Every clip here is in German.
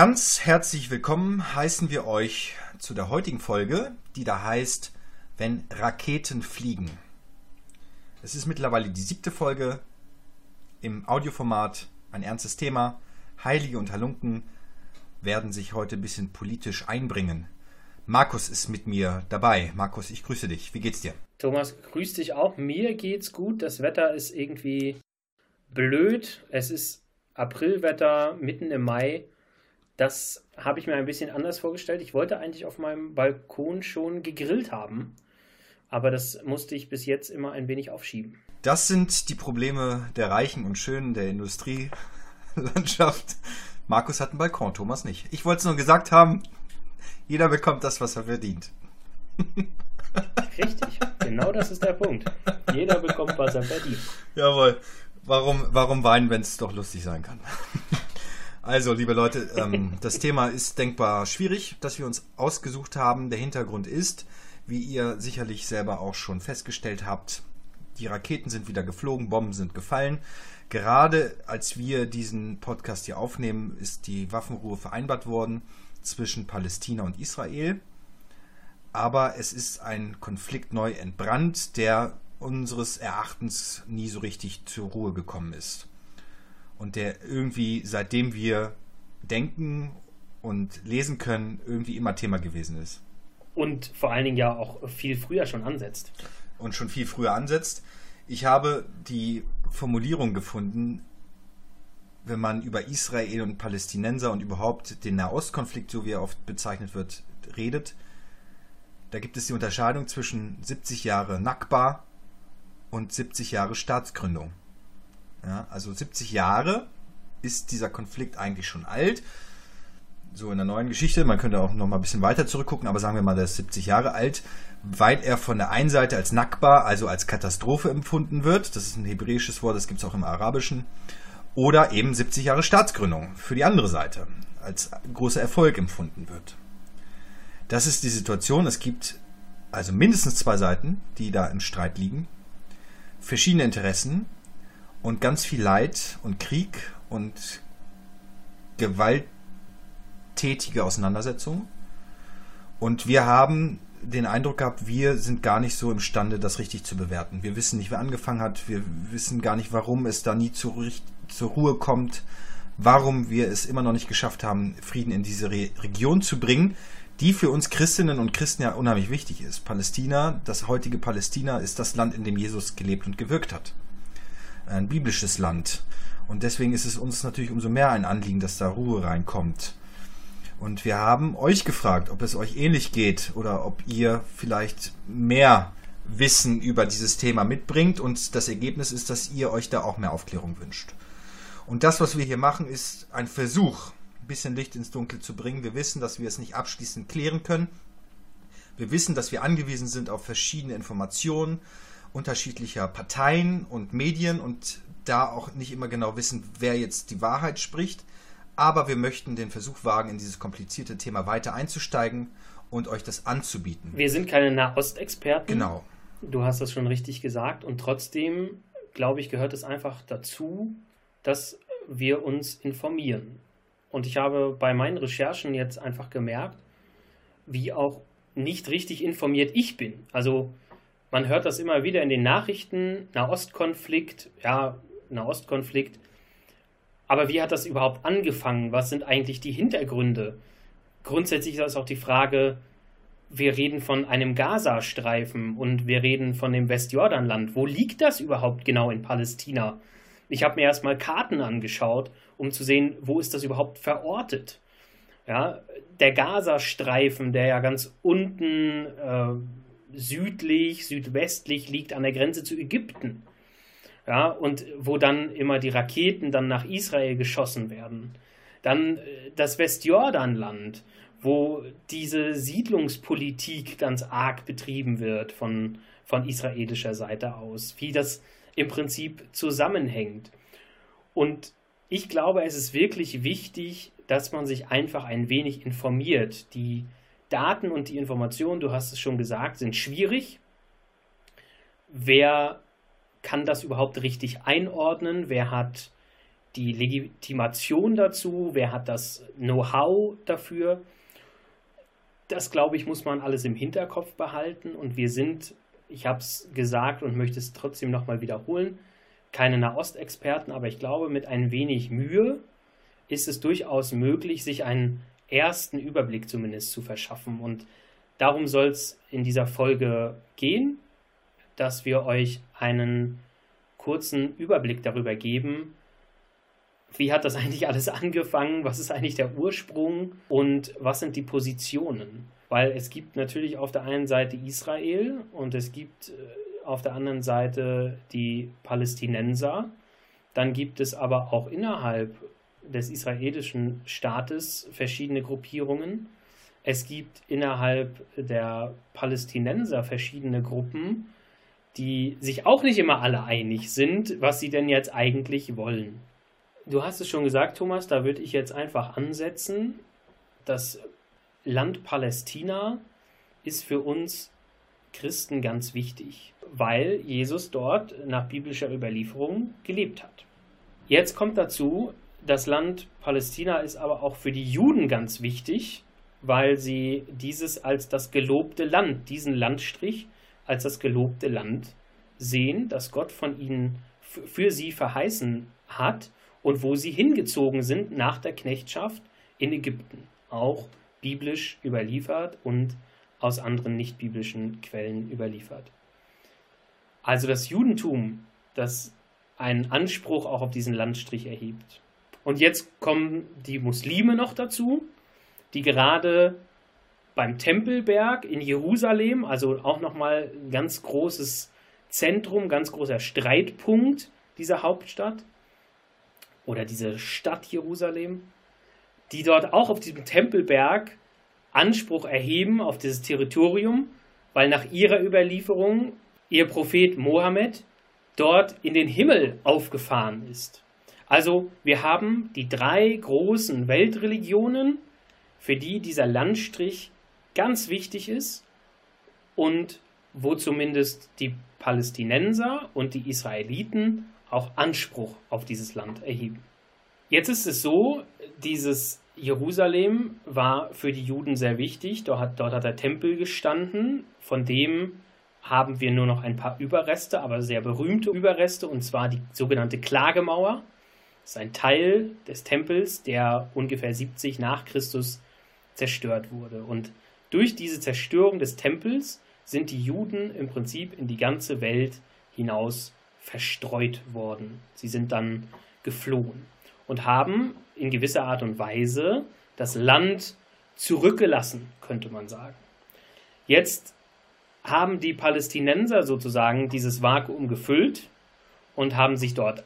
ganz herzlich willkommen heißen wir euch zu der heutigen Folge, die da heißt, wenn Raketen fliegen. Es ist mittlerweile die siebte Folge im Audioformat, ein ernstes Thema. Heilige und Halunken werden sich heute ein bisschen politisch einbringen. Markus ist mit mir dabei. Markus, ich grüße dich. Wie geht's dir? Thomas, grüß dich auch. Mir geht's gut. Das Wetter ist irgendwie blöd. Es ist Aprilwetter mitten im Mai. Das habe ich mir ein bisschen anders vorgestellt. Ich wollte eigentlich auf meinem Balkon schon gegrillt haben, aber das musste ich bis jetzt immer ein wenig aufschieben. Das sind die Probleme der Reichen und Schönen der Industrielandschaft. Markus hat einen Balkon, Thomas nicht. Ich wollte es nur gesagt haben, jeder bekommt das, was er verdient. Richtig, genau das ist der Punkt. Jeder bekommt, was er verdient. Jawohl. Warum, warum weinen, wenn es doch lustig sein kann? Also, liebe Leute, ähm, das Thema ist denkbar schwierig, das wir uns ausgesucht haben. Der Hintergrund ist, wie ihr sicherlich selber auch schon festgestellt habt, die Raketen sind wieder geflogen, Bomben sind gefallen. Gerade als wir diesen Podcast hier aufnehmen, ist die Waffenruhe vereinbart worden zwischen Palästina und Israel. Aber es ist ein Konflikt neu entbrannt, der unseres Erachtens nie so richtig zur Ruhe gekommen ist. Und der irgendwie, seitdem wir denken und lesen können, irgendwie immer Thema gewesen ist. Und vor allen Dingen ja auch viel früher schon ansetzt. Und schon viel früher ansetzt. Ich habe die Formulierung gefunden, wenn man über Israel und Palästinenser und überhaupt den Nahostkonflikt, so wie er oft bezeichnet wird, redet. Da gibt es die Unterscheidung zwischen 70 Jahre Nakba und 70 Jahre Staatsgründung. Ja, also 70 Jahre ist dieser Konflikt eigentlich schon alt. So in der neuen Geschichte, man könnte auch noch mal ein bisschen weiter zurückgucken, aber sagen wir mal, der ist 70 Jahre alt, weil er von der einen Seite als Nakba, also als Katastrophe empfunden wird. Das ist ein hebräisches Wort, das gibt es auch im Arabischen. Oder eben 70 Jahre Staatsgründung für die andere Seite, als großer Erfolg empfunden wird. Das ist die Situation. Es gibt also mindestens zwei Seiten, die da im Streit liegen verschiedene Interessen und ganz viel Leid und Krieg und gewalttätige Auseinandersetzungen. Und wir haben den Eindruck gehabt, wir sind gar nicht so imstande, das richtig zu bewerten. Wir wissen nicht, wer angefangen hat. Wir wissen gar nicht, warum es da nie zur, zur Ruhe kommt. Warum wir es immer noch nicht geschafft haben, Frieden in diese Re Region zu bringen, die für uns Christinnen und Christen ja unheimlich wichtig ist. Palästina, das heutige Palästina, ist das Land, in dem Jesus gelebt und gewirkt hat. Ein biblisches Land. Und deswegen ist es uns natürlich umso mehr ein Anliegen, dass da Ruhe reinkommt. Und wir haben euch gefragt, ob es euch ähnlich geht oder ob ihr vielleicht mehr Wissen über dieses Thema mitbringt. Und das Ergebnis ist, dass ihr euch da auch mehr Aufklärung wünscht. Und das, was wir hier machen, ist ein Versuch, bisschen Licht ins Dunkel zu bringen. Wir wissen, dass wir es nicht abschließend klären können. Wir wissen, dass wir angewiesen sind auf verschiedene Informationen unterschiedlicher Parteien und Medien und da auch nicht immer genau wissen, wer jetzt die Wahrheit spricht. Aber wir möchten den Versuch wagen, in dieses komplizierte Thema weiter einzusteigen und euch das anzubieten. Wir sind keine Nahostexperten. Genau. Du hast das schon richtig gesagt. Und trotzdem, glaube ich, gehört es einfach dazu, dass wir uns informieren. Und ich habe bei meinen Recherchen jetzt einfach gemerkt, wie auch nicht richtig informiert ich bin. Also man hört das immer wieder in den Nachrichten, Nahostkonflikt, ja, Nahostkonflikt. Aber wie hat das überhaupt angefangen? Was sind eigentlich die Hintergründe? Grundsätzlich ist das auch die Frage, wir reden von einem Gazastreifen und wir reden von dem Westjordanland. Wo liegt das überhaupt genau in Palästina? Ich habe mir erstmal Karten angeschaut, um zu sehen, wo ist das überhaupt verortet. Ja, der Gazastreifen, der ja ganz unten äh, südlich, südwestlich liegt an der Grenze zu Ägypten. Ja, und wo dann immer die Raketen dann nach Israel geschossen werden. Dann äh, das Westjordanland, wo diese Siedlungspolitik ganz arg betrieben wird von, von israelischer Seite aus. Wie das im Prinzip zusammenhängt. Und ich glaube, es ist wirklich wichtig, dass man sich einfach ein wenig informiert. Die Daten und die Informationen, du hast es schon gesagt, sind schwierig. Wer kann das überhaupt richtig einordnen? Wer hat die Legitimation dazu, wer hat das Know-how dafür. Das, glaube ich, muss man alles im Hinterkopf behalten. Und wir sind, ich habe es gesagt und möchte es trotzdem nochmal wiederholen, keine Nahostexperten, aber ich glaube, mit ein wenig Mühe ist es durchaus möglich, sich einen ersten Überblick zumindest zu verschaffen. Und darum soll es in dieser Folge gehen, dass wir euch einen kurzen Überblick darüber geben, wie hat das eigentlich alles angefangen, was ist eigentlich der Ursprung und was sind die Positionen. Weil es gibt natürlich auf der einen Seite Israel und es gibt äh, auf der anderen Seite die Palästinenser. Dann gibt es aber auch innerhalb des israelischen Staates verschiedene Gruppierungen. Es gibt innerhalb der Palästinenser verschiedene Gruppen, die sich auch nicht immer alle einig sind, was sie denn jetzt eigentlich wollen. Du hast es schon gesagt, Thomas, da würde ich jetzt einfach ansetzen. Das Land Palästina ist für uns Christen ganz wichtig, weil Jesus dort nach biblischer Überlieferung gelebt hat. Jetzt kommt dazu, das Land Palästina ist aber auch für die Juden ganz wichtig, weil sie dieses als das gelobte Land, diesen Landstrich als das gelobte Land sehen, das Gott von ihnen für sie verheißen hat und wo sie hingezogen sind nach der Knechtschaft in Ägypten, auch biblisch überliefert und aus anderen nicht biblischen Quellen überliefert. Also das Judentum, das einen Anspruch auch auf diesen Landstrich erhebt. Und jetzt kommen die Muslime noch dazu, die gerade beim Tempelberg in Jerusalem, also auch nochmal ein ganz großes Zentrum, ganz großer Streitpunkt dieser Hauptstadt oder diese Stadt Jerusalem, die dort auch auf diesem Tempelberg Anspruch erheben auf dieses Territorium, weil nach ihrer Überlieferung ihr Prophet Mohammed dort in den Himmel aufgefahren ist. Also wir haben die drei großen Weltreligionen, für die dieser Landstrich ganz wichtig ist und wo zumindest die Palästinenser und die Israeliten auch Anspruch auf dieses Land erheben. Jetzt ist es so, dieses Jerusalem war für die Juden sehr wichtig. Dort hat, dort hat der Tempel gestanden, von dem haben wir nur noch ein paar Überreste, aber sehr berühmte Überreste, und zwar die sogenannte Klagemauer. Das ist ein Teil des Tempels, der ungefähr 70 nach Christus zerstört wurde. Und durch diese Zerstörung des Tempels sind die Juden im Prinzip in die ganze Welt hinaus verstreut worden. Sie sind dann geflohen und haben in gewisser Art und Weise das Land zurückgelassen, könnte man sagen. Jetzt haben die Palästinenser sozusagen dieses Vakuum gefüllt und haben sich dort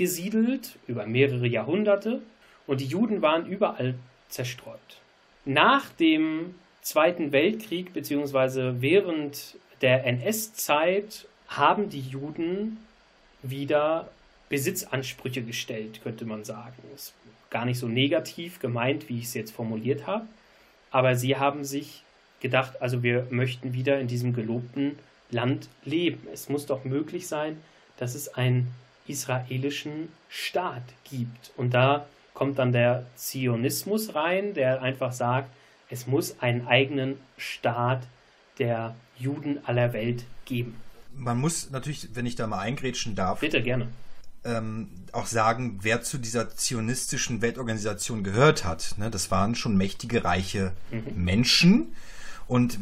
angesiedelt über mehrere Jahrhunderte und die Juden waren überall zerstreut. Nach dem Zweiten Weltkrieg beziehungsweise während der NS-Zeit haben die Juden wieder Besitzansprüche gestellt, könnte man sagen. Ist gar nicht so negativ gemeint, wie ich es jetzt formuliert habe, aber sie haben sich gedacht, also wir möchten wieder in diesem gelobten Land leben. Es muss doch möglich sein, dass es einen israelischen Staat gibt. Und da kommt dann der Zionismus rein, der einfach sagt, es muss einen eigenen Staat der Juden aller Welt geben man muss natürlich, wenn ich da mal eingrätschen darf. Bitte, gerne. Ähm, auch sagen, wer zu dieser zionistischen Weltorganisation gehört hat. Ne? Das waren schon mächtige, reiche mhm. Menschen. Und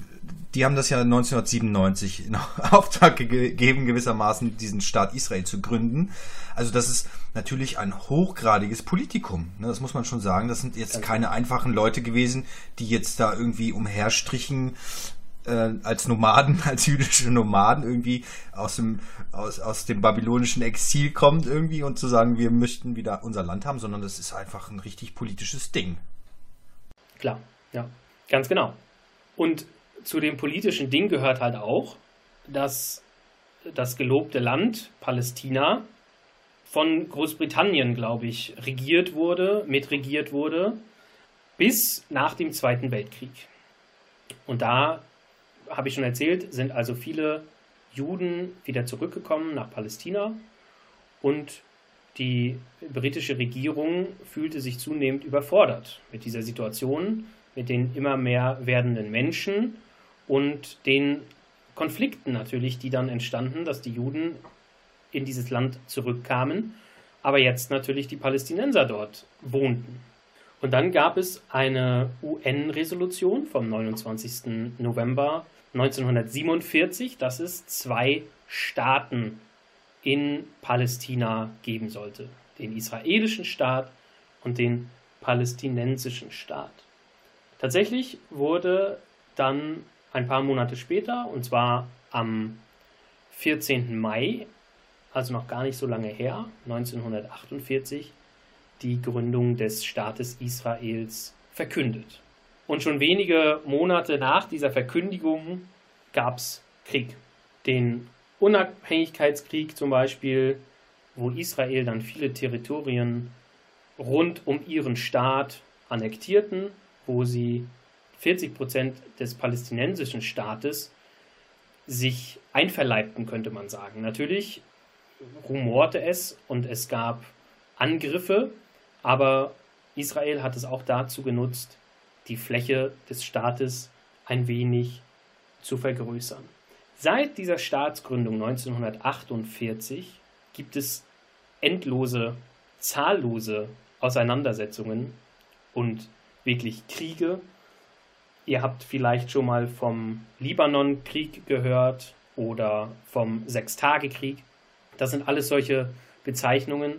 die haben das ja 1997 in Auftrag gegeben, gewissermaßen diesen Staat Israel zu gründen. Also das ist natürlich ein hochgradiges Politikum. Ne? Das muss man schon sagen. Das sind jetzt keine einfachen Leute gewesen, die jetzt da irgendwie umherstrichen äh, als Nomaden, als jüdische Nomaden irgendwie aus dem, aus, aus dem babylonischen Exil kommt irgendwie und zu sagen, wir möchten wieder unser Land haben, sondern das ist einfach ein richtig politisches Ding. Klar, ja, ganz genau. Und zu dem politischen Ding gehört halt auch, dass das gelobte Land Palästina von Großbritannien, glaube ich, regiert wurde, mitregiert wurde, bis nach dem Zweiten Weltkrieg. Und da habe ich schon erzählt, sind also viele Juden wieder zurückgekommen nach Palästina und die britische Regierung fühlte sich zunehmend überfordert mit dieser Situation, mit den immer mehr werdenden Menschen und den Konflikten natürlich, die dann entstanden, dass die Juden in dieses Land zurückkamen, aber jetzt natürlich die Palästinenser dort wohnten. Und dann gab es eine UN-Resolution vom 29. November 1947, dass es zwei Staaten in Palästina geben sollte. Den israelischen Staat und den palästinensischen Staat. Tatsächlich wurde dann ein paar Monate später, und zwar am 14. Mai, also noch gar nicht so lange her, 1948, die Gründung des Staates Israels verkündet. Und schon wenige Monate nach dieser Verkündigung gab es Krieg. Den Unabhängigkeitskrieg zum Beispiel, wo Israel dann viele Territorien rund um ihren Staat annektierten, wo sie 40 Prozent des palästinensischen Staates sich einverleibten, könnte man sagen. Natürlich rumorte es und es gab Angriffe, aber Israel hat es auch dazu genutzt, die Fläche des Staates ein wenig zu vergrößern. Seit dieser Staatsgründung 1948 gibt es endlose, zahllose Auseinandersetzungen und wirklich Kriege. Ihr habt vielleicht schon mal vom Libanon-Krieg gehört oder vom Sechstagekrieg. Das sind alles solche Bezeichnungen,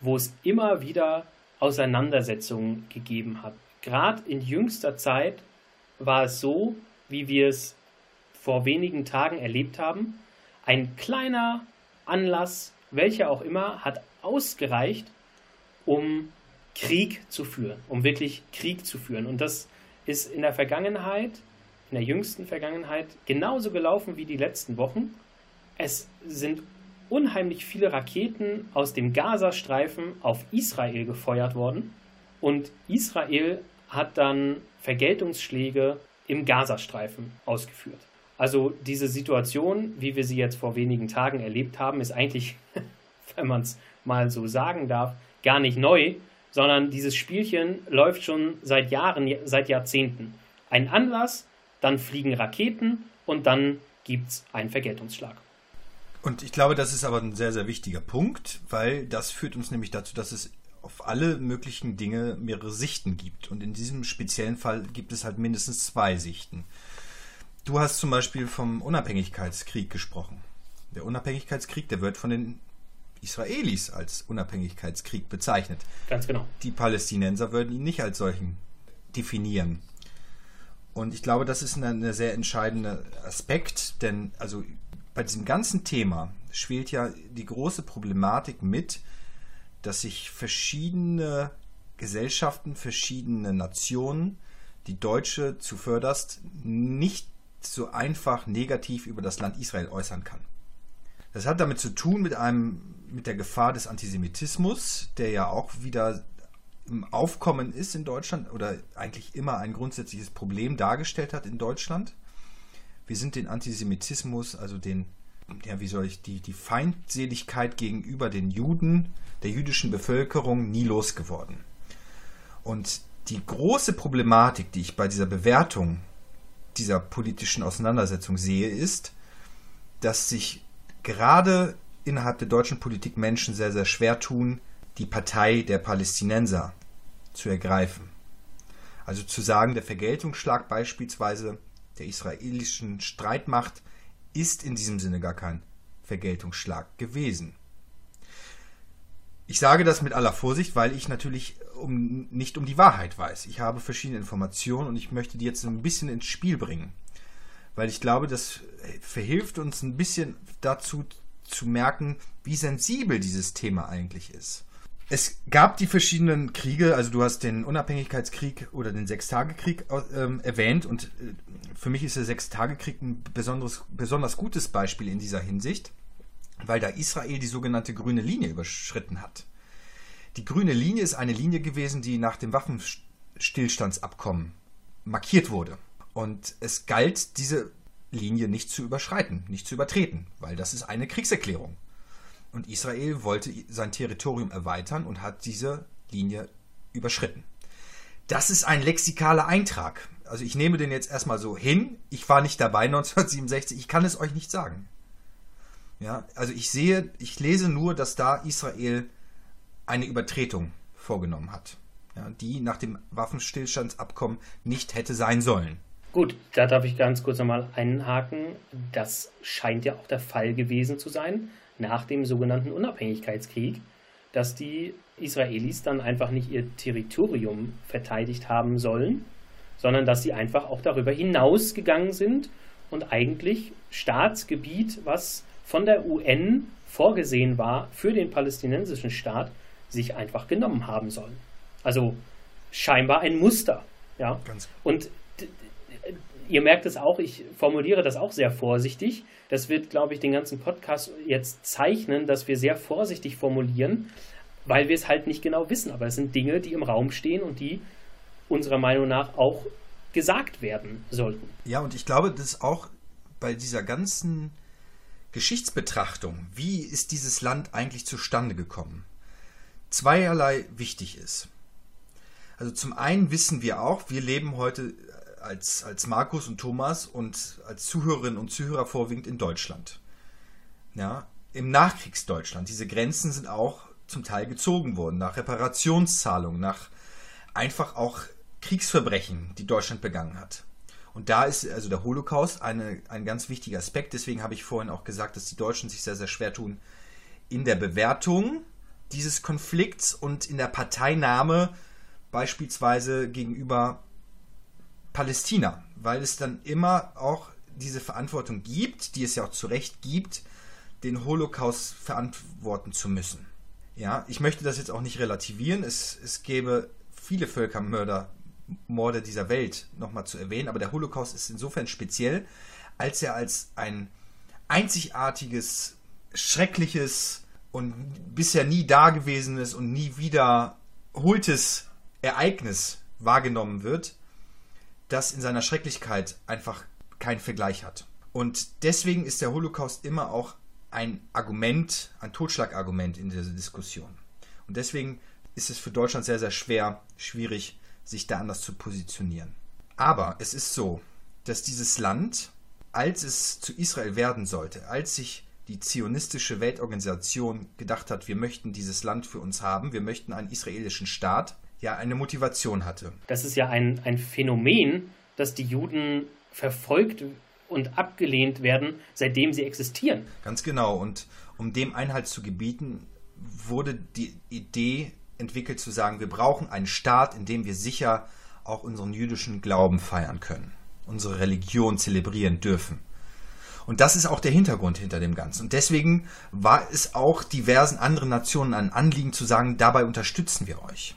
wo es immer wieder Auseinandersetzungen gegeben hat. Gerade in jüngster Zeit war es so, wie wir es vor wenigen Tagen erlebt haben. Ein kleiner Anlass, welcher auch immer, hat ausgereicht, um Krieg zu führen, um wirklich Krieg zu führen. Und das ist in der Vergangenheit, in der jüngsten Vergangenheit, genauso gelaufen wie die letzten Wochen. Es sind unheimlich viele Raketen aus dem Gazastreifen auf Israel gefeuert worden und Israel hat dann Vergeltungsschläge im Gazastreifen ausgeführt. Also diese Situation, wie wir sie jetzt vor wenigen Tagen erlebt haben, ist eigentlich, wenn man es mal so sagen darf, gar nicht neu, sondern dieses Spielchen läuft schon seit Jahren, seit Jahrzehnten. Ein Anlass, dann fliegen Raketen und dann gibt es einen Vergeltungsschlag. Und ich glaube, das ist aber ein sehr, sehr wichtiger Punkt, weil das führt uns nämlich dazu, dass es auf alle möglichen Dinge mehrere Sichten gibt. Und in diesem speziellen Fall gibt es halt mindestens zwei Sichten. Du hast zum Beispiel vom Unabhängigkeitskrieg gesprochen. Der Unabhängigkeitskrieg, der wird von den Israelis als Unabhängigkeitskrieg bezeichnet. Ganz genau. Die Palästinenser würden ihn nicht als solchen definieren. Und ich glaube, das ist ein sehr entscheidender Aspekt, denn also bei diesem ganzen Thema schwelt ja die große Problematik mit, dass sich verschiedene Gesellschaften, verschiedene Nationen, die Deutsche zuvörderst, nicht so einfach negativ über das Land Israel äußern kann. Das hat damit zu tun mit einem, mit der Gefahr des Antisemitismus, der ja auch wieder im Aufkommen ist in Deutschland oder eigentlich immer ein grundsätzliches Problem dargestellt hat in Deutschland. Wir sind den Antisemitismus, also den, ja, wie soll ich, die, die Feindseligkeit gegenüber den Juden, der jüdischen Bevölkerung nie losgeworden. Und die große Problematik, die ich bei dieser Bewertung dieser politischen Auseinandersetzung sehe, ist, dass sich gerade innerhalb der deutschen Politik Menschen sehr, sehr schwer tun, die Partei der Palästinenser zu ergreifen. Also zu sagen, der Vergeltungsschlag beispielsweise der israelischen Streitmacht ist in diesem Sinne gar kein Vergeltungsschlag gewesen. Ich sage das mit aller Vorsicht, weil ich natürlich um, nicht um die Wahrheit weiß. Ich habe verschiedene Informationen und ich möchte die jetzt ein bisschen ins Spiel bringen. Weil ich glaube, das verhilft uns ein bisschen dazu zu merken, wie sensibel dieses Thema eigentlich ist. Es gab die verschiedenen Kriege, also du hast den Unabhängigkeitskrieg oder den Sechstagekrieg ähm, erwähnt und äh, für mich ist der Sechstagekrieg ein besonderes, besonders gutes Beispiel in dieser Hinsicht, weil da Israel die sogenannte grüne Linie überschritten hat. Die grüne Linie ist eine Linie gewesen, die nach dem Waffenstillstandsabkommen markiert wurde. Und es galt, diese Linie nicht zu überschreiten, nicht zu übertreten, weil das ist eine Kriegserklärung. Und Israel wollte sein Territorium erweitern und hat diese Linie überschritten. Das ist ein lexikaler Eintrag. Also ich nehme den jetzt erstmal so hin. Ich war nicht dabei 1967. Ich kann es euch nicht sagen. Ja, also ich sehe, ich lese nur, dass da Israel eine Übertretung vorgenommen hat, ja, die nach dem Waffenstillstandsabkommen nicht hätte sein sollen. Gut, da darf ich ganz kurz nochmal einhaken. Das scheint ja auch der Fall gewesen zu sein nach dem sogenannten Unabhängigkeitskrieg, dass die Israelis dann einfach nicht ihr Territorium verteidigt haben sollen, sondern dass sie einfach auch darüber hinausgegangen sind und eigentlich Staatsgebiet, was von der UN vorgesehen war für den palästinensischen Staat, sich einfach genommen haben sollen. Also scheinbar ein Muster. Ja? Ganz. Und ihr merkt es auch, ich formuliere das auch sehr vorsichtig. Das wird, glaube ich, den ganzen Podcast jetzt zeichnen, dass wir sehr vorsichtig formulieren, weil wir es halt nicht genau wissen. Aber es sind Dinge, die im Raum stehen und die unserer Meinung nach auch gesagt werden sollten. Ja, und ich glaube, dass auch bei dieser ganzen Geschichtsbetrachtung, wie ist dieses Land eigentlich zustande gekommen, zweierlei wichtig ist. Also zum einen wissen wir auch, wir leben heute als, als Markus und Thomas und als Zuhörerinnen und Zuhörer vorwiegend in Deutschland. Ja, im Nachkriegsdeutschland. Diese Grenzen sind auch zum Teil gezogen worden, nach Reparationszahlungen, nach einfach auch Kriegsverbrechen, die Deutschland begangen hat. Und da ist also der Holocaust eine, ein ganz wichtiger Aspekt. Deswegen habe ich vorhin auch gesagt, dass die Deutschen sich sehr, sehr schwer tun in der Bewertung dieses Konflikts und in der Parteinahme beispielsweise gegenüber Palästina, weil es dann immer auch diese Verantwortung gibt, die es ja auch zu Recht gibt, den Holocaust verantworten zu müssen. Ja, ich möchte das jetzt auch nicht relativieren. Es, es gäbe viele Völkermörder Morde dieser Welt nochmal zu erwähnen, aber der Holocaust ist insofern speziell, als er als ein einzigartiges, schreckliches und bisher nie dagewesenes und nie wiederholtes Ereignis wahrgenommen wird, das in seiner Schrecklichkeit einfach keinen Vergleich hat. Und deswegen ist der Holocaust immer auch ein Argument, ein Totschlagargument in dieser Diskussion. Und deswegen ist es für Deutschland sehr, sehr schwer, schwierig, sich da anders zu positionieren. Aber es ist so, dass dieses Land, als es zu Israel werden sollte, als sich die zionistische Weltorganisation gedacht hat, wir möchten dieses Land für uns haben, wir möchten einen israelischen Staat, ja eine Motivation hatte. Das ist ja ein, ein Phänomen, dass die Juden verfolgt und abgelehnt werden, seitdem sie existieren. Ganz genau. Und um dem Einhalt zu gebieten, wurde die Idee entwickelt zu sagen, wir brauchen einen Staat, in dem wir sicher auch unseren jüdischen Glauben feiern können, unsere Religion zelebrieren dürfen. Und das ist auch der Hintergrund hinter dem Ganzen. Und deswegen war es auch diversen anderen Nationen ein Anliegen zu sagen, dabei unterstützen wir euch.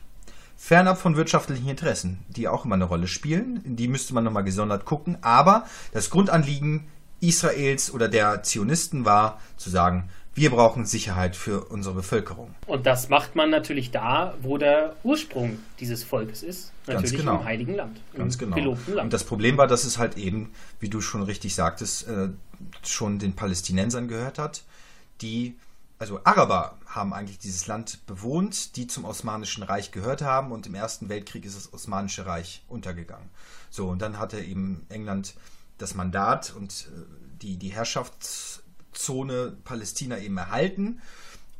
Fernab von wirtschaftlichen Interessen, die auch immer eine Rolle spielen, die müsste man nochmal gesondert gucken. Aber das Grundanliegen Israels oder der Zionisten war zu sagen, wir brauchen Sicherheit für unsere Bevölkerung. Und das macht man natürlich da, wo der Ursprung dieses Volkes ist. Natürlich Ganz genau. im Heiligen Land. Ganz genau. Land. Und das Problem war, dass es halt eben, wie du schon richtig sagtest, äh, schon den Palästinensern gehört hat, die, also Araber haben eigentlich dieses Land bewohnt, die zum Osmanischen Reich gehört haben und im Ersten Weltkrieg ist das Osmanische Reich untergegangen. So, und dann hatte eben England das Mandat und äh, die, die Herrschafts- Zone Palästina eben erhalten.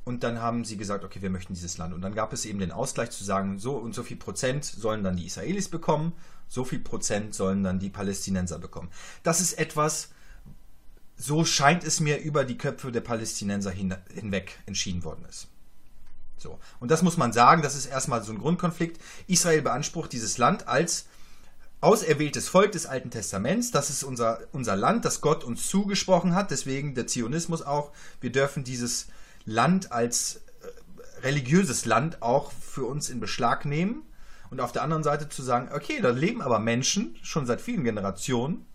Und dann haben sie gesagt, okay, wir möchten dieses Land. Und dann gab es eben den Ausgleich zu sagen, so und so viel Prozent sollen dann die Israelis bekommen, so viel Prozent sollen dann die Palästinenser bekommen. Das ist etwas, so scheint es mir über die Köpfe der Palästinenser hin, hinweg entschieden worden ist. So. Und das muss man sagen, das ist erstmal so ein Grundkonflikt. Israel beansprucht dieses Land als auserwähltes Volk des Alten Testaments. Das ist unser, unser Land, das Gott uns zugesprochen hat. Deswegen der Zionismus auch. Wir dürfen dieses Land als äh, religiöses Land auch für uns in Beschlag nehmen. Und auf der anderen Seite zu sagen, okay, da leben aber Menschen schon seit vielen Generationen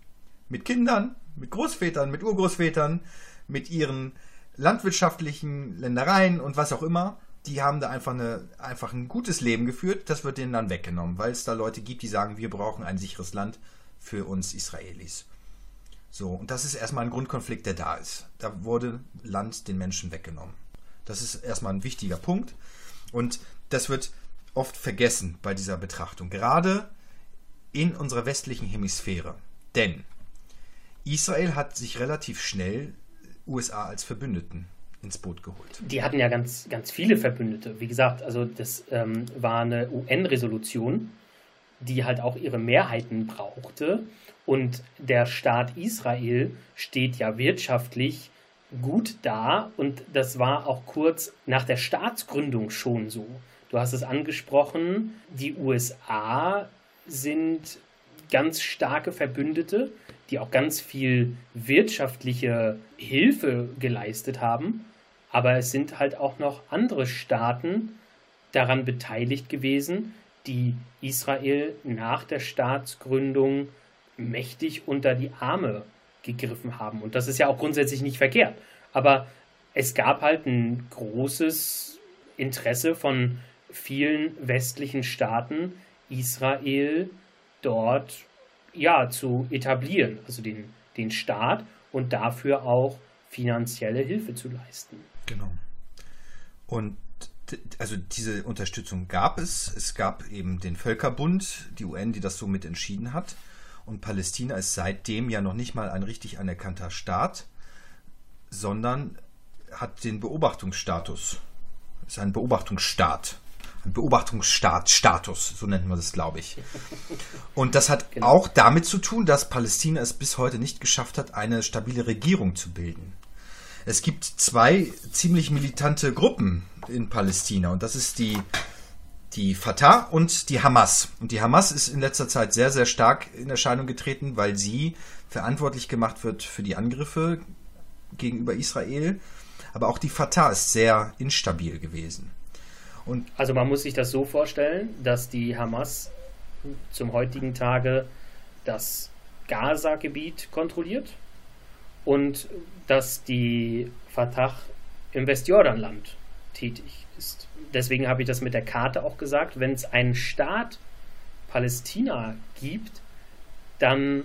mit Kindern, mit Großvätern, mit Urgroßvätern, mit ihren landwirtschaftlichen Ländereien und was auch immer die haben da einfach, eine, einfach ein gutes Leben geführt. Das wird denen dann weggenommen, weil es da Leute gibt, die sagen, wir brauchen ein sicheres Land für uns Israelis. So, und das ist erstmal ein Grundkonflikt, der da ist. Da wurde Land den Menschen weggenommen. Das ist erstmal ein wichtiger Punkt. Und das wird oft vergessen bei dieser Betrachtung, gerade in unserer westlichen Hemisphäre. Denn Israel hat sich relativ schnell USA als Verbündeten ins Boot geholt. Die hatten ja ganz, ganz viele Verbündete. Wie gesagt, also das ähm, war eine UN-Resolution, die halt auch ihre Mehrheiten brauchte. Und der Staat Israel steht ja wirtschaftlich gut da und das war auch kurz nach der Staatsgründung schon so. Du hast es angesprochen, die USA sind ganz starke Verbündete, die auch ganz viel wirtschaftliche Hilfe geleistet haben. Aber es sind halt auch noch andere Staaten daran beteiligt gewesen, die Israel nach der Staatsgründung mächtig unter die Arme gegriffen haben. Und das ist ja auch grundsätzlich nicht verkehrt. Aber es gab halt ein großes Interesse von vielen westlichen Staaten, Israel dort ja zu etablieren, also den, den Staat und dafür auch finanzielle Hilfe zu leisten. Genau. Und also diese Unterstützung gab es. Es gab eben den Völkerbund, die UN, die das so mit entschieden hat. Und Palästina ist seitdem ja noch nicht mal ein richtig anerkannter Staat, sondern hat den Beobachtungsstatus. Ist ein Beobachtungsstaat. Ein Beobachtungsstaat-Status, so nennt man das, glaube ich. Und das hat genau. auch damit zu tun, dass Palästina es bis heute nicht geschafft hat, eine stabile Regierung zu bilden. Es gibt zwei ziemlich militante Gruppen in Palästina und das ist die die Fatah und die Hamas. Und die Hamas ist in letzter Zeit sehr, sehr stark in Erscheinung getreten, weil sie verantwortlich gemacht wird für die Angriffe gegenüber Israel. Aber auch die Fatah ist sehr instabil gewesen. Und also man muss sich das so vorstellen, dass die Hamas zum heutigen Tage das Gaza-Gebiet kontrolliert und dass die Fatah im Westjordanland tätig ist. Deswegen habe ich das mit der Karte auch gesagt. Wenn es einen Staat Palästina gibt, dann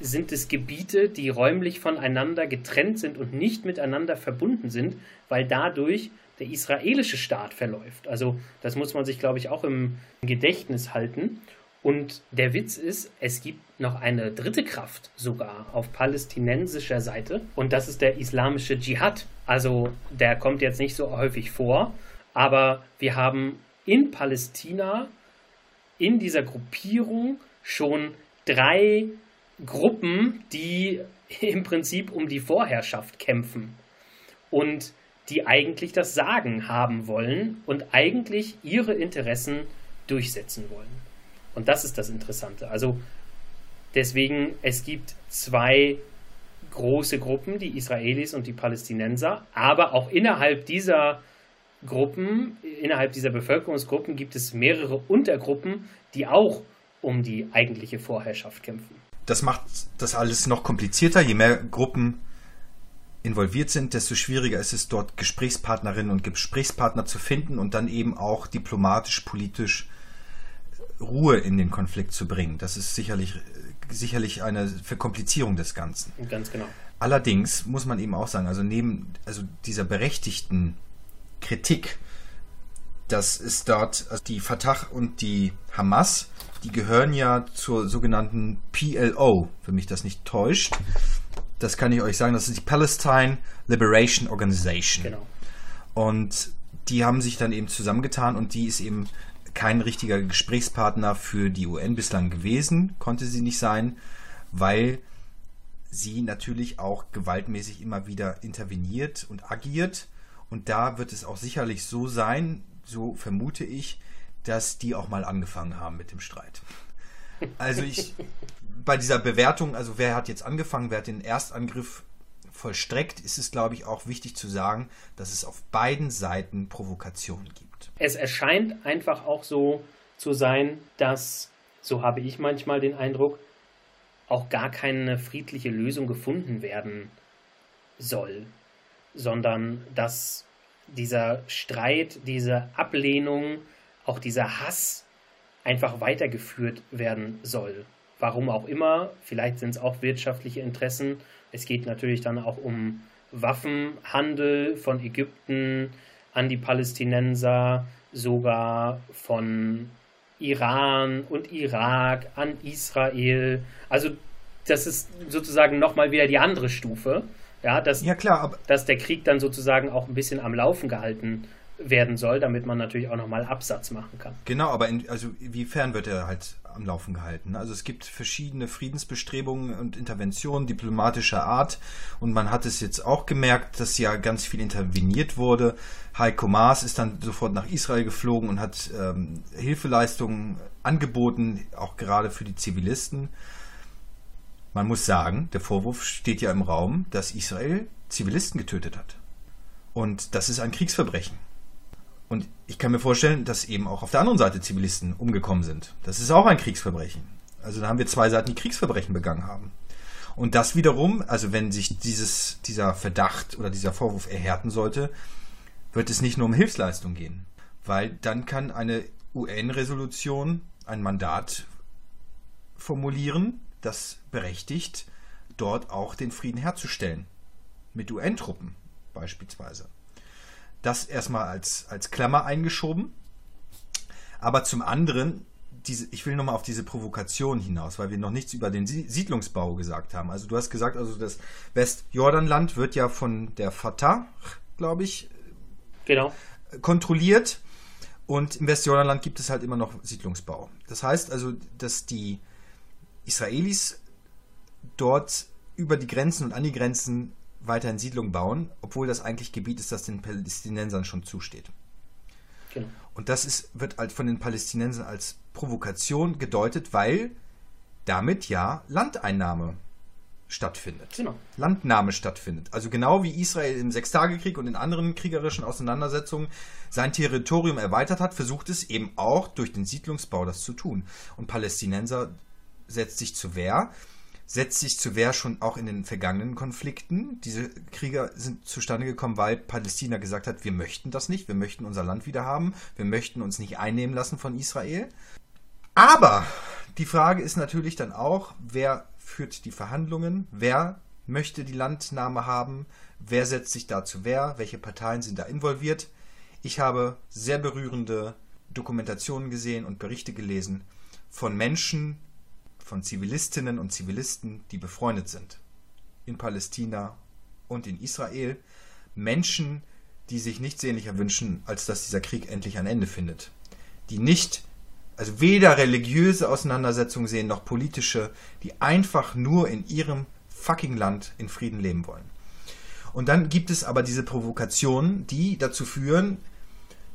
sind es Gebiete, die räumlich voneinander getrennt sind und nicht miteinander verbunden sind, weil dadurch der israelische Staat verläuft. Also das muss man sich, glaube ich, auch im Gedächtnis halten. Und der Witz ist, es gibt noch eine dritte Kraft sogar auf palästinensischer Seite und das ist der islamische Dschihad. Also der kommt jetzt nicht so häufig vor, aber wir haben in Palästina in dieser Gruppierung schon drei Gruppen, die im Prinzip um die Vorherrschaft kämpfen und die eigentlich das Sagen haben wollen und eigentlich ihre Interessen durchsetzen wollen. Und das ist das Interessante. Also deswegen, es gibt zwei große Gruppen, die Israelis und die Palästinenser, aber auch innerhalb dieser Gruppen, innerhalb dieser Bevölkerungsgruppen gibt es mehrere Untergruppen, die auch um die eigentliche Vorherrschaft kämpfen. Das macht das alles noch komplizierter. Je mehr Gruppen involviert sind, desto schwieriger ist es dort Gesprächspartnerinnen und Gesprächspartner zu finden und dann eben auch diplomatisch, politisch Ruhe in den Konflikt zu bringen. Das ist sicherlich, sicherlich eine Verkomplizierung des Ganzen. Ganz genau. Allerdings muss man eben auch sagen, also neben also dieser berechtigten Kritik, dass es dort also die Fatah und die Hamas, die gehören ja zur sogenannten PLO, wenn mich das nicht täuscht. Das kann ich euch sagen, das ist die Palestine Liberation Organization. Genau. Und die haben sich dann eben zusammengetan und die ist eben kein richtiger Gesprächspartner für die UN bislang gewesen, konnte sie nicht sein, weil sie natürlich auch gewaltmäßig immer wieder interveniert und agiert. Und da wird es auch sicherlich so sein, so vermute ich, dass die auch mal angefangen haben mit dem Streit. Also ich, bei dieser Bewertung, also wer hat jetzt angefangen, wer hat den Erstangriff vollstreckt, ist es, glaube ich, auch wichtig zu sagen, dass es auf beiden Seiten Provokationen gibt. Es erscheint einfach auch so zu sein, dass, so habe ich manchmal den Eindruck, auch gar keine friedliche Lösung gefunden werden soll, sondern dass dieser Streit, diese Ablehnung, auch dieser Hass einfach weitergeführt werden soll. Warum auch immer, vielleicht sind es auch wirtschaftliche Interessen. Es geht natürlich dann auch um Waffenhandel von Ägypten an die Palästinenser sogar von Iran und Irak an Israel. Also das ist sozusagen nochmal wieder die andere Stufe. Ja, dass, ja, klar, dass der Krieg dann sozusagen auch ein bisschen am Laufen gehalten werden soll, damit man natürlich auch nochmal Absatz machen kann. Genau, aber in, also inwiefern wird er halt am Laufen gehalten? Also es gibt verschiedene Friedensbestrebungen und Interventionen diplomatischer Art und man hat es jetzt auch gemerkt, dass ja ganz viel interveniert wurde. Heiko Maas ist dann sofort nach Israel geflogen und hat ähm, Hilfeleistungen angeboten, auch gerade für die Zivilisten. Man muss sagen, der Vorwurf steht ja im Raum, dass Israel Zivilisten getötet hat. Und das ist ein Kriegsverbrechen. Und ich kann mir vorstellen, dass eben auch auf der anderen Seite Zivilisten umgekommen sind. Das ist auch ein Kriegsverbrechen. Also da haben wir zwei Seiten, die Kriegsverbrechen begangen haben. Und das wiederum, also wenn sich dieses, dieser Verdacht oder dieser Vorwurf erhärten sollte, wird es nicht nur um Hilfsleistung gehen. Weil dann kann eine UN-Resolution ein Mandat formulieren, das berechtigt, dort auch den Frieden herzustellen. Mit UN-Truppen beispielsweise. Das erstmal als, als Klammer eingeschoben. Aber zum anderen, diese, ich will nochmal auf diese Provokation hinaus, weil wir noch nichts über den Siedlungsbau gesagt haben. Also du hast gesagt, also das Westjordanland wird ja von der Fatah, glaube ich, genau. kontrolliert. Und im Westjordanland gibt es halt immer noch Siedlungsbau. Das heißt also, dass die Israelis dort über die Grenzen und an die Grenzen weiterhin Siedlungen bauen, obwohl das eigentlich Gebiet ist, das den Palästinensern schon zusteht. Genau. Und das ist, wird halt von den Palästinensern als Provokation gedeutet, weil damit ja Landeinnahme stattfindet. Genau. Landnahme stattfindet. Also genau wie Israel im Sechstagekrieg und in anderen kriegerischen Auseinandersetzungen sein Territorium erweitert hat, versucht es eben auch durch den Siedlungsbau das zu tun. Und Palästinenser setzt sich zur Wehr setzt sich zu Wehr schon auch in den vergangenen Konflikten. Diese Krieger sind zustande gekommen, weil Palästina gesagt hat, wir möchten das nicht, wir möchten unser Land wieder haben, wir möchten uns nicht einnehmen lassen von Israel. Aber die Frage ist natürlich dann auch, wer führt die Verhandlungen, wer möchte die Landnahme haben, wer setzt sich da zu Wehr, welche Parteien sind da involviert. Ich habe sehr berührende Dokumentationen gesehen und Berichte gelesen von Menschen, von Zivilistinnen und Zivilisten, die befreundet sind. In Palästina und in Israel. Menschen, die sich nichts sehnlicher wünschen, als dass dieser Krieg endlich ein Ende findet. Die nicht, also weder religiöse Auseinandersetzungen sehen noch politische, die einfach nur in ihrem fucking Land in Frieden leben wollen. Und dann gibt es aber diese Provokationen, die dazu führen,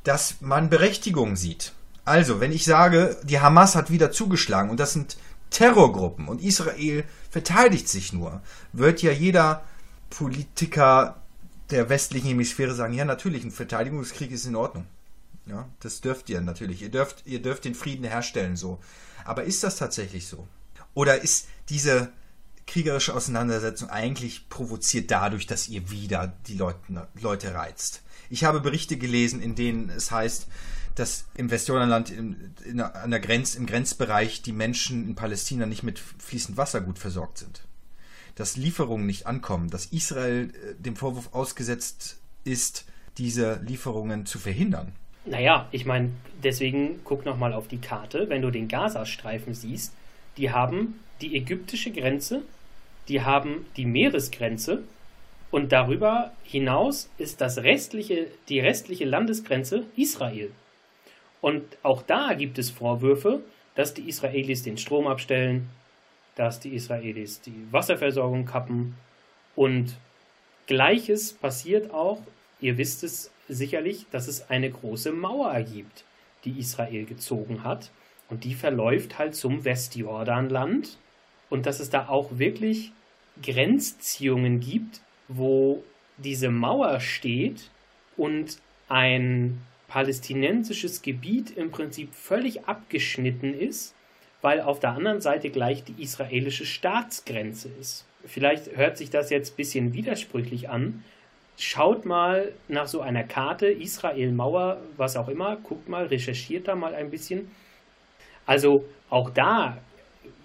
dass man Berechtigung sieht. Also, wenn ich sage, die Hamas hat wieder zugeschlagen und das sind Terrorgruppen und Israel verteidigt sich nur, wird ja jeder Politiker der westlichen Hemisphäre sagen, ja natürlich, ein Verteidigungskrieg ist in Ordnung. Ja, das dürft ihr natürlich. Ihr dürft, ihr dürft den Frieden herstellen so. Aber ist das tatsächlich so? Oder ist diese kriegerische Auseinandersetzung eigentlich provoziert dadurch, dass ihr wieder die Leute, Leute reizt? Ich habe Berichte gelesen, in denen es heißt, dass im Westjordanland in, in, an der Grenz, im Grenzbereich die Menschen in Palästina nicht mit fließend Wasser gut versorgt sind. Dass Lieferungen nicht ankommen, dass Israel äh, dem Vorwurf ausgesetzt ist, diese Lieferungen zu verhindern. Naja, ich meine, deswegen guck nochmal auf die Karte. Wenn du den Gazastreifen siehst, die haben die ägyptische Grenze, die haben die Meeresgrenze und darüber hinaus ist das restliche, die restliche Landesgrenze Israel. Und auch da gibt es Vorwürfe, dass die Israelis den Strom abstellen, dass die Israelis die Wasserversorgung kappen. Und gleiches passiert auch, ihr wisst es sicherlich, dass es eine große Mauer gibt, die Israel gezogen hat. Und die verläuft halt zum Westjordanland. Und dass es da auch wirklich Grenzziehungen gibt, wo diese Mauer steht und ein palästinensisches Gebiet im Prinzip völlig abgeschnitten ist, weil auf der anderen Seite gleich die israelische Staatsgrenze ist. Vielleicht hört sich das jetzt ein bisschen widersprüchlich an. Schaut mal nach so einer Karte, Israel, Mauer, was auch immer, guckt mal, recherchiert da mal ein bisschen. Also auch da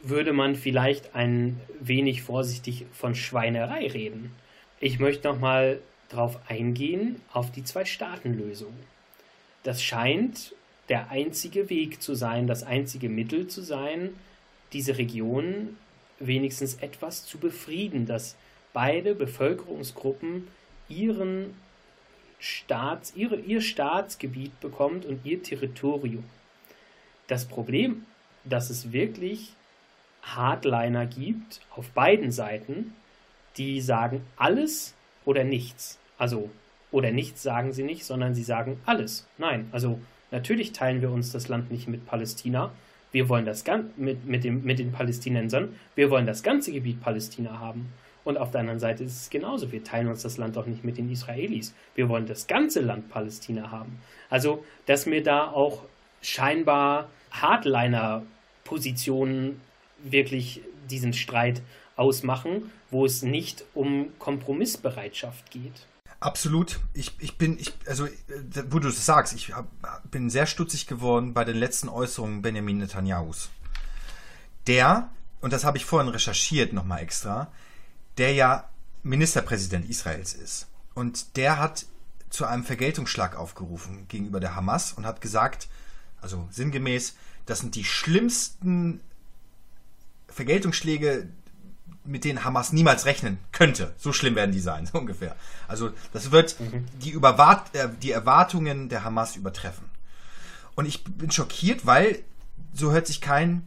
würde man vielleicht ein wenig vorsichtig von Schweinerei reden. Ich möchte noch mal darauf eingehen, auf die Zwei-Staaten-Lösung. Das scheint der einzige Weg zu sein, das einzige Mittel zu sein, diese Region wenigstens etwas zu befrieden, dass beide Bevölkerungsgruppen ihren Staats, ihre, ihr Staatsgebiet bekommt und ihr Territorium. Das Problem, dass es wirklich Hardliner gibt auf beiden Seiten, die sagen alles oder nichts. Also, oder nichts sagen sie nicht, sondern sie sagen alles. Nein, also natürlich teilen wir uns das Land nicht mit Palästina. Wir wollen das mit, mit, dem, mit den Palästinensern. Wir wollen das ganze Gebiet Palästina haben. Und auf der anderen Seite ist es genauso. Wir teilen uns das Land auch nicht mit den Israelis. Wir wollen das ganze Land Palästina haben. Also, dass mir da auch scheinbar Hardliner-Positionen wirklich diesen Streit ausmachen, wo es nicht um Kompromissbereitschaft geht. Absolut. Ich, ich bin, ich, also, wo du das sagst, ich hab, bin sehr stutzig geworden bei den letzten Äußerungen Benjamin Netanyahus. Der, und das habe ich vorhin recherchiert nochmal extra, der ja Ministerpräsident Israels ist. Und der hat zu einem Vergeltungsschlag aufgerufen gegenüber der Hamas und hat gesagt, also sinngemäß, das sind die schlimmsten Vergeltungsschläge, mit denen Hamas niemals rechnen könnte. So schlimm werden die sein, so ungefähr. Also das wird mhm. die, Überwart äh, die Erwartungen der Hamas übertreffen. Und ich bin schockiert, weil so hört sich kein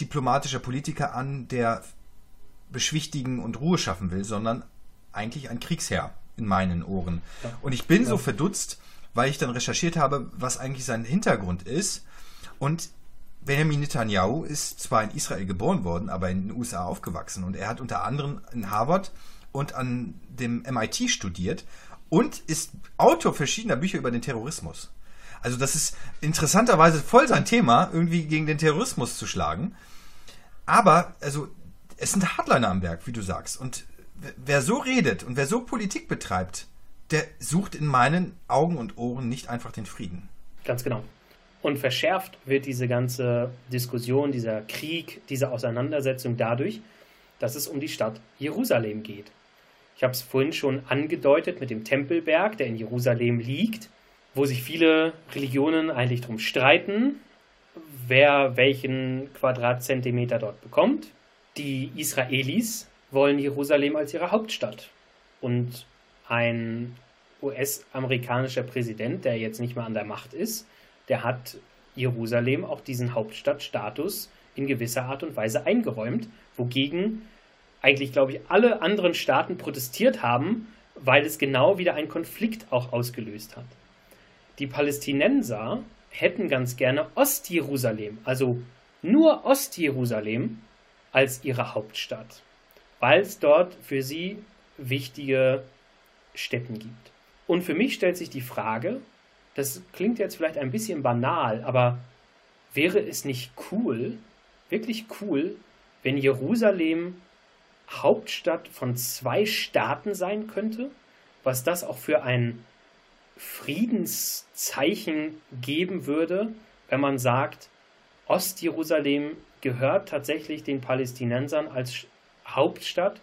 diplomatischer Politiker an, der beschwichtigen und Ruhe schaffen will, sondern eigentlich ein Kriegsherr in meinen Ohren. Und ich bin so verdutzt, weil ich dann recherchiert habe, was eigentlich sein Hintergrund ist. Und Benjamin Netanyahu ist zwar in Israel geboren worden, aber in den USA aufgewachsen. Und er hat unter anderem in Harvard und an dem MIT studiert und ist Autor verschiedener Bücher über den Terrorismus. Also das ist interessanterweise voll sein Thema, irgendwie gegen den Terrorismus zu schlagen. Aber, also es sind Hardliner am Werk, wie du sagst. Und wer so redet und wer so Politik betreibt, der sucht in meinen Augen und Ohren nicht einfach den Frieden. Ganz genau. Und verschärft wird diese ganze Diskussion, dieser Krieg, diese Auseinandersetzung dadurch, dass es um die Stadt Jerusalem geht. Ich habe es vorhin schon angedeutet mit dem Tempelberg, der in Jerusalem liegt, wo sich viele Religionen eigentlich darum streiten, wer welchen Quadratzentimeter dort bekommt. Die Israelis wollen Jerusalem als ihre Hauptstadt. Und ein US-amerikanischer Präsident, der jetzt nicht mehr an der Macht ist, der hat Jerusalem auch diesen Hauptstadtstatus in gewisser Art und Weise eingeräumt, wogegen eigentlich, glaube ich, alle anderen Staaten protestiert haben, weil es genau wieder einen Konflikt auch ausgelöst hat. Die Palästinenser hätten ganz gerne Ostjerusalem, also nur Ostjerusalem, als ihre Hauptstadt, weil es dort für sie wichtige Städten gibt. Und für mich stellt sich die Frage, das klingt jetzt vielleicht ein bisschen banal, aber wäre es nicht cool, wirklich cool, wenn Jerusalem Hauptstadt von zwei Staaten sein könnte? Was das auch für ein Friedenszeichen geben würde, wenn man sagt, Ostjerusalem gehört tatsächlich den Palästinensern als Hauptstadt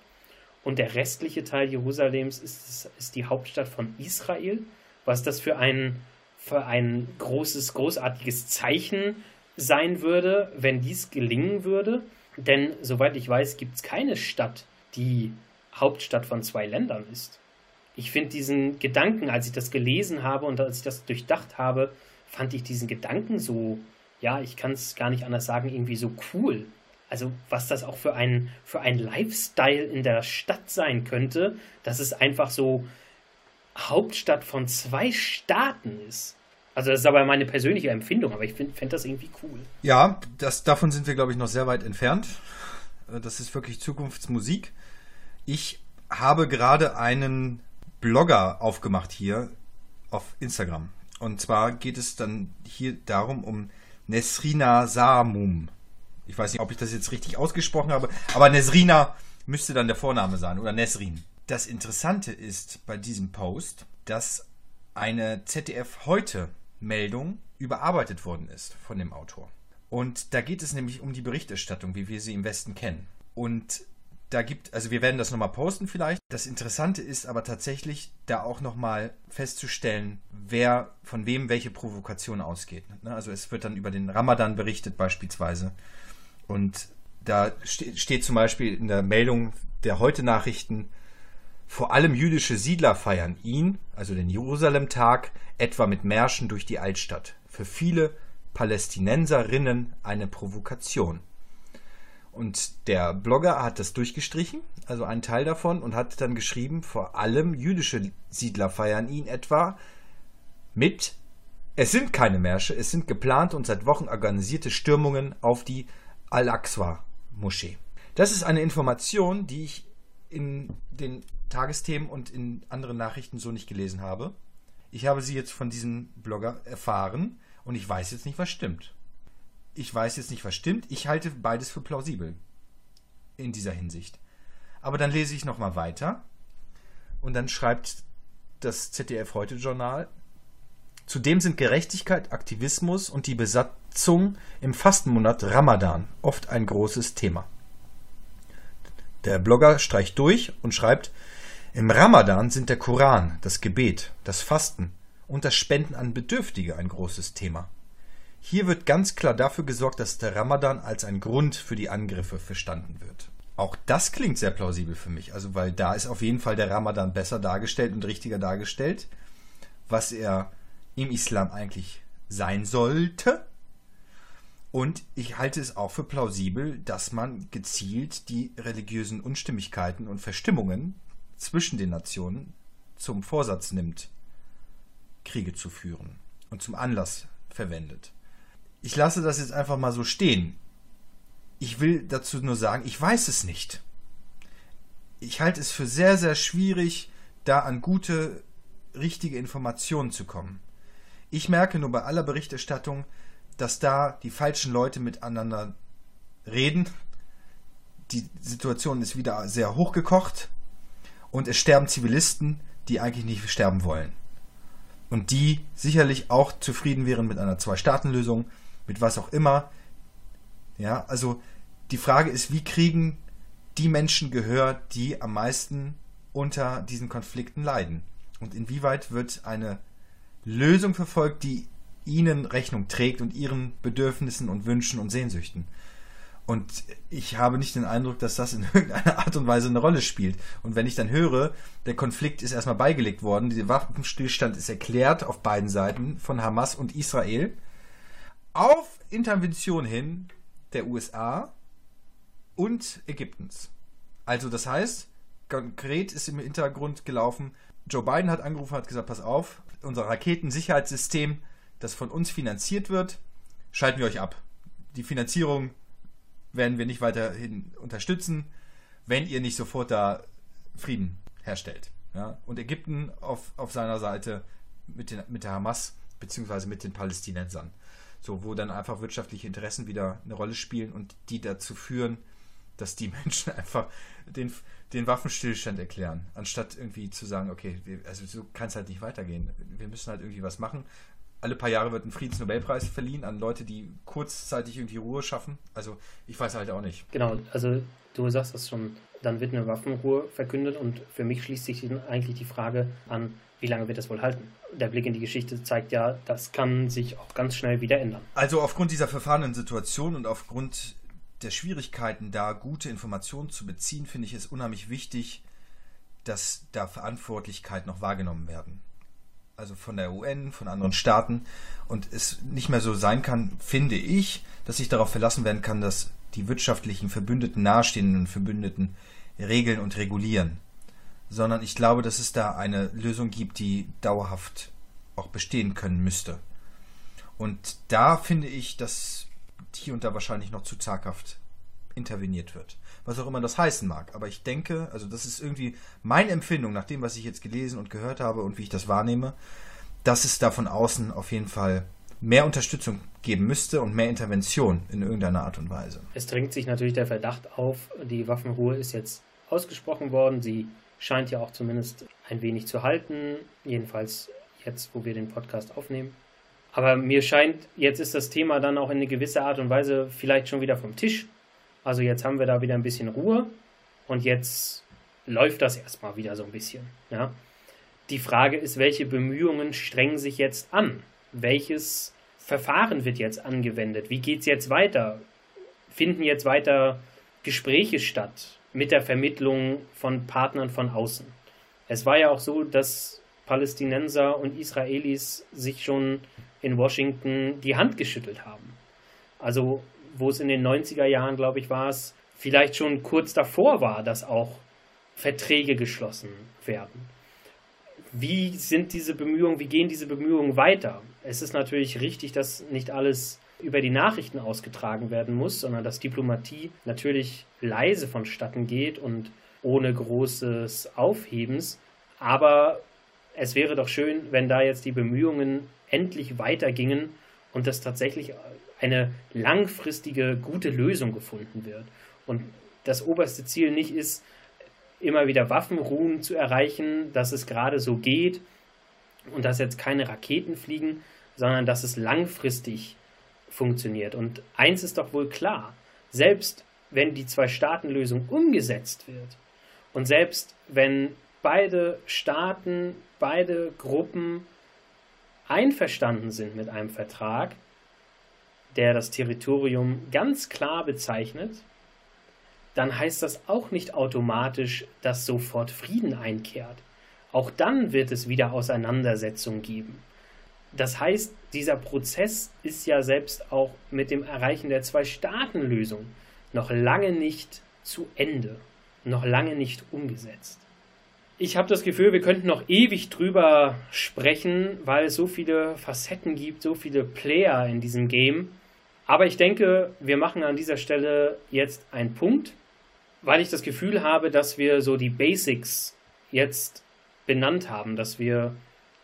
und der restliche Teil Jerusalems ist, ist die Hauptstadt von Israel. Was das für ein, für ein großes, großartiges Zeichen sein würde, wenn dies gelingen würde. Denn soweit ich weiß, gibt es keine Stadt, die Hauptstadt von zwei Ländern ist. Ich finde diesen Gedanken, als ich das gelesen habe und als ich das durchdacht habe, fand ich diesen Gedanken so ja, ich kann es gar nicht anders sagen, irgendwie so cool. Also was das auch für ein, für ein Lifestyle in der Stadt sein könnte, dass es einfach so Hauptstadt von zwei Staaten ist. Also das ist aber meine persönliche Empfindung, aber ich fände das irgendwie cool. Ja, das, davon sind wir, glaube ich, noch sehr weit entfernt. Äh, das ist wirklich Zukunftsmusik. Ich habe gerade einen Blogger aufgemacht hier auf Instagram. Und zwar geht es dann hier darum, um Nesrina Samum. Ich weiß nicht, ob ich das jetzt richtig ausgesprochen habe, aber Nesrina müsste dann der Vorname sein oder Nesrin. Das Interessante ist bei diesem Post, dass eine ZDF heute Meldung überarbeitet worden ist von dem Autor. Und da geht es nämlich um die Berichterstattung, wie wir sie im Westen kennen. Und da gibt, also wir werden das nochmal posten vielleicht. Das Interessante ist aber tatsächlich, da auch nochmal festzustellen, wer von wem welche Provokation ausgeht. Ne? Also es wird dann über den Ramadan berichtet beispielsweise. Und da steht zum Beispiel in der Meldung der Heute-Nachrichten, vor allem jüdische Siedler feiern ihn, also den Jerusalem-Tag, etwa mit Märschen durch die Altstadt. Für viele Palästinenserinnen eine Provokation. Und der Blogger hat das durchgestrichen, also einen Teil davon, und hat dann geschrieben, vor allem jüdische Siedler feiern ihn etwa mit, es sind keine Märsche, es sind geplante und seit Wochen organisierte Stürmungen auf die Al-Aqsa-Moschee. Das ist eine Information, die ich in den Tagesthemen und in anderen Nachrichten so nicht gelesen habe. Ich habe sie jetzt von diesem Blogger erfahren und ich weiß jetzt nicht, was stimmt ich weiß jetzt nicht, was stimmt. Ich halte beides für plausibel. In dieser Hinsicht. Aber dann lese ich nochmal weiter. Und dann schreibt das ZDF Heute Journal. Zudem sind Gerechtigkeit, Aktivismus und die Besatzung im Fastenmonat Ramadan oft ein großes Thema. Der Blogger streicht durch und schreibt, im Ramadan sind der Koran, das Gebet, das Fasten und das Spenden an Bedürftige ein großes Thema. Hier wird ganz klar dafür gesorgt, dass der Ramadan als ein Grund für die Angriffe verstanden wird. Auch das klingt sehr plausibel für mich, also weil da ist auf jeden Fall der Ramadan besser dargestellt und richtiger dargestellt, was er im Islam eigentlich sein sollte. Und ich halte es auch für plausibel, dass man gezielt die religiösen Unstimmigkeiten und Verstimmungen zwischen den Nationen zum Vorsatz nimmt, Kriege zu führen und zum Anlass verwendet ich lasse das jetzt einfach mal so stehen. Ich will dazu nur sagen, ich weiß es nicht. Ich halte es für sehr, sehr schwierig, da an gute, richtige Informationen zu kommen. Ich merke nur bei aller Berichterstattung, dass da die falschen Leute miteinander reden. Die Situation ist wieder sehr hochgekocht und es sterben Zivilisten, die eigentlich nicht sterben wollen. Und die sicherlich auch zufrieden wären mit einer Zwei-Staaten-Lösung, mit was auch immer. Ja, also die Frage ist, wie kriegen die Menschen Gehör, die am meisten unter diesen Konflikten leiden? Und inwieweit wird eine Lösung verfolgt, die ihnen Rechnung trägt und ihren Bedürfnissen und Wünschen und Sehnsüchten? Und ich habe nicht den Eindruck, dass das in irgendeiner Art und Weise eine Rolle spielt. Und wenn ich dann höre, der Konflikt ist erstmal beigelegt worden, der Waffenstillstand ist erklärt auf beiden Seiten von Hamas und Israel, auf Intervention hin der USA und Ägyptens. Also das heißt, konkret ist im Hintergrund gelaufen, Joe Biden hat angerufen, hat gesagt, pass auf, unser Raketensicherheitssystem, das von uns finanziert wird, schalten wir euch ab. Die Finanzierung werden wir nicht weiterhin unterstützen, wenn ihr nicht sofort da Frieden herstellt. Ja? Und Ägypten auf, auf seiner Seite mit, den, mit der Hamas beziehungsweise mit den Palästinensern. So, wo dann einfach wirtschaftliche Interessen wieder eine Rolle spielen und die dazu führen, dass die Menschen einfach den, den Waffenstillstand erklären, anstatt irgendwie zu sagen, okay, wir, also so kann es halt nicht weitergehen. Wir müssen halt irgendwie was machen. Alle paar Jahre wird ein Friedensnobelpreis verliehen an Leute, die kurzzeitig irgendwie Ruhe schaffen. Also ich weiß halt auch nicht. Genau, also du sagst das schon, dann wird eine Waffenruhe verkündet und für mich schließt sich eigentlich die Frage an, wie lange wird das wohl halten? Der Blick in die Geschichte zeigt ja, das kann sich auch ganz schnell wieder ändern. Also aufgrund dieser verfahrenen Situation und aufgrund der Schwierigkeiten, da gute Informationen zu beziehen, finde ich es unheimlich wichtig, dass da Verantwortlichkeiten noch wahrgenommen werden. Also von der UN, von anderen Staaten. Und es nicht mehr so sein kann, finde ich, dass sich darauf verlassen werden kann, dass die wirtschaftlichen Verbündeten nahestehenden Verbündeten regeln und regulieren sondern ich glaube, dass es da eine Lösung gibt, die dauerhaft auch bestehen können müsste. Und da finde ich, dass hier und da wahrscheinlich noch zu zaghaft interveniert wird. Was auch immer das heißen mag. Aber ich denke, also das ist irgendwie meine Empfindung nach dem, was ich jetzt gelesen und gehört habe und wie ich das wahrnehme, dass es da von außen auf jeden Fall mehr Unterstützung geben müsste und mehr Intervention in irgendeiner Art und Weise. Es drängt sich natürlich der Verdacht auf, die Waffenruhe ist jetzt ausgesprochen worden, sie scheint ja auch zumindest ein wenig zu halten, jedenfalls jetzt, wo wir den Podcast aufnehmen. Aber mir scheint, jetzt ist das Thema dann auch in eine gewisse Art und Weise vielleicht schon wieder vom Tisch. Also jetzt haben wir da wieder ein bisschen Ruhe und jetzt läuft das erstmal wieder so ein bisschen. Ja? Die Frage ist, welche Bemühungen strengen sich jetzt an? Welches Verfahren wird jetzt angewendet? Wie geht es jetzt weiter? Finden jetzt weiter Gespräche statt mit der Vermittlung von Partnern von außen? Es war ja auch so, dass Palästinenser und Israelis sich schon in Washington die Hand geschüttelt haben. Also wo es in den 90er Jahren, glaube ich, war es, vielleicht schon kurz davor war, dass auch Verträge geschlossen werden. Wie sind diese Bemühungen, wie gehen diese Bemühungen weiter? Es ist natürlich richtig, dass nicht alles über die Nachrichten ausgetragen werden muss, sondern dass Diplomatie natürlich leise vonstatten geht und ohne großes Aufhebens. Aber es wäre doch schön, wenn da jetzt die Bemühungen endlich weitergingen und dass tatsächlich eine langfristige gute Lösung gefunden wird. Und das oberste Ziel nicht ist, immer wieder Waffenruhen zu erreichen, dass es gerade so geht und dass jetzt keine Raketen fliegen, sondern dass es langfristig funktioniert. Und eins ist doch wohl klar, selbst wenn die Zwei-Staaten-Lösung umgesetzt wird und selbst wenn beide Staaten, beide Gruppen einverstanden sind mit einem Vertrag, der das Territorium ganz klar bezeichnet, dann heißt das auch nicht automatisch, dass sofort Frieden einkehrt. Auch dann wird es wieder Auseinandersetzungen geben. Das heißt, dieser Prozess ist ja selbst auch mit dem Erreichen der Zwei-Staaten-Lösung noch lange nicht zu Ende, noch lange nicht umgesetzt. Ich habe das Gefühl, wir könnten noch ewig drüber sprechen, weil es so viele Facetten gibt, so viele Player in diesem Game. Aber ich denke, wir machen an dieser Stelle jetzt einen Punkt, weil ich das Gefühl habe, dass wir so die Basics jetzt benannt haben, dass wir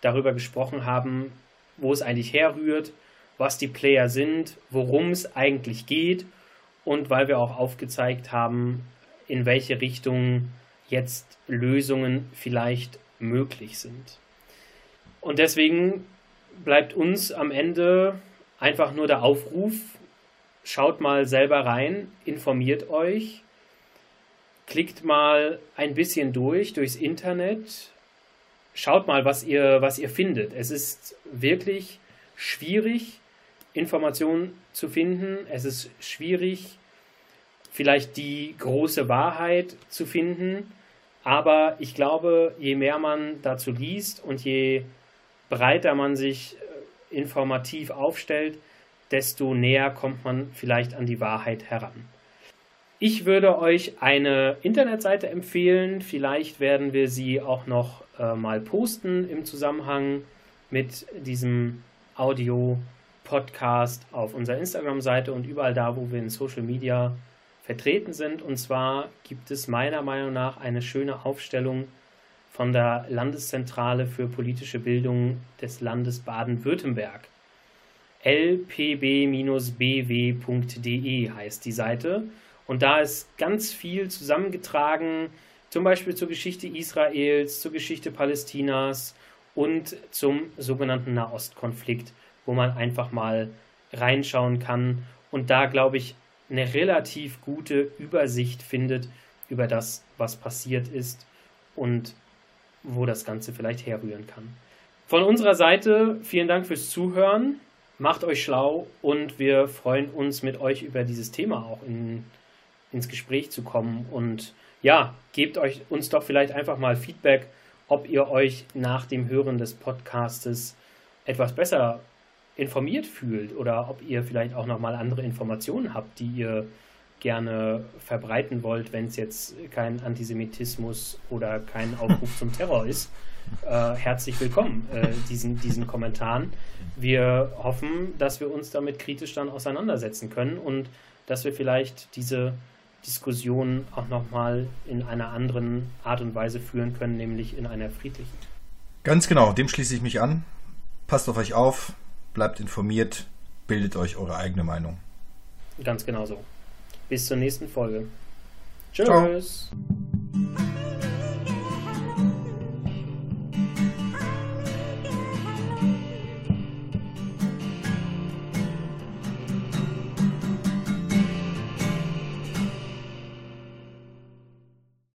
darüber gesprochen haben, wo es eigentlich herrührt, was die Player sind, worum es eigentlich geht und weil wir auch aufgezeigt haben, in welche Richtung jetzt Lösungen vielleicht möglich sind. Und deswegen bleibt uns am Ende einfach nur der Aufruf, schaut mal selber rein, informiert euch, klickt mal ein bisschen durch durchs Internet, schaut mal, was ihr, was ihr findet. Es ist wirklich schwierig, Informationen zu finden. Es ist schwierig, vielleicht die große Wahrheit zu finden. Aber ich glaube, je mehr man dazu liest und je breiter man sich informativ aufstellt, desto näher kommt man vielleicht an die Wahrheit heran. Ich würde euch eine Internetseite empfehlen. Vielleicht werden wir sie auch noch äh, mal posten im Zusammenhang mit diesem Audio-Podcast auf unserer Instagram-Seite und überall da, wo wir in Social Media vertreten sind. Und zwar gibt es meiner Meinung nach eine schöne Aufstellung von der Landeszentrale für politische Bildung des Landes Baden-Württemberg. lpb-bw.de heißt die Seite. Und da ist ganz viel zusammengetragen, zum Beispiel zur Geschichte Israels, zur Geschichte Palästinas und zum sogenannten Nahostkonflikt, wo man einfach mal reinschauen kann und da, glaube ich, eine relativ gute Übersicht findet über das, was passiert ist und wo das Ganze vielleicht herrühren kann. Von unserer Seite vielen Dank fürs Zuhören. Macht euch schlau und wir freuen uns mit euch über dieses Thema auch in ins Gespräch zu kommen. Und ja, gebt euch uns doch vielleicht einfach mal Feedback, ob ihr euch nach dem Hören des Podcastes etwas besser informiert fühlt oder ob ihr vielleicht auch nochmal andere Informationen habt, die ihr gerne verbreiten wollt, wenn es jetzt kein Antisemitismus oder kein Aufruf zum Terror ist. Äh, herzlich willkommen äh, diesen, diesen Kommentaren. Wir hoffen, dass wir uns damit kritisch dann auseinandersetzen können und dass wir vielleicht diese Diskussionen auch nochmal in einer anderen Art und Weise führen können, nämlich in einer friedlichen. Ganz genau, dem schließe ich mich an. Passt auf euch auf, bleibt informiert, bildet euch eure eigene Meinung. Ganz genau so. Bis zur nächsten Folge. Tschüss. Ciao.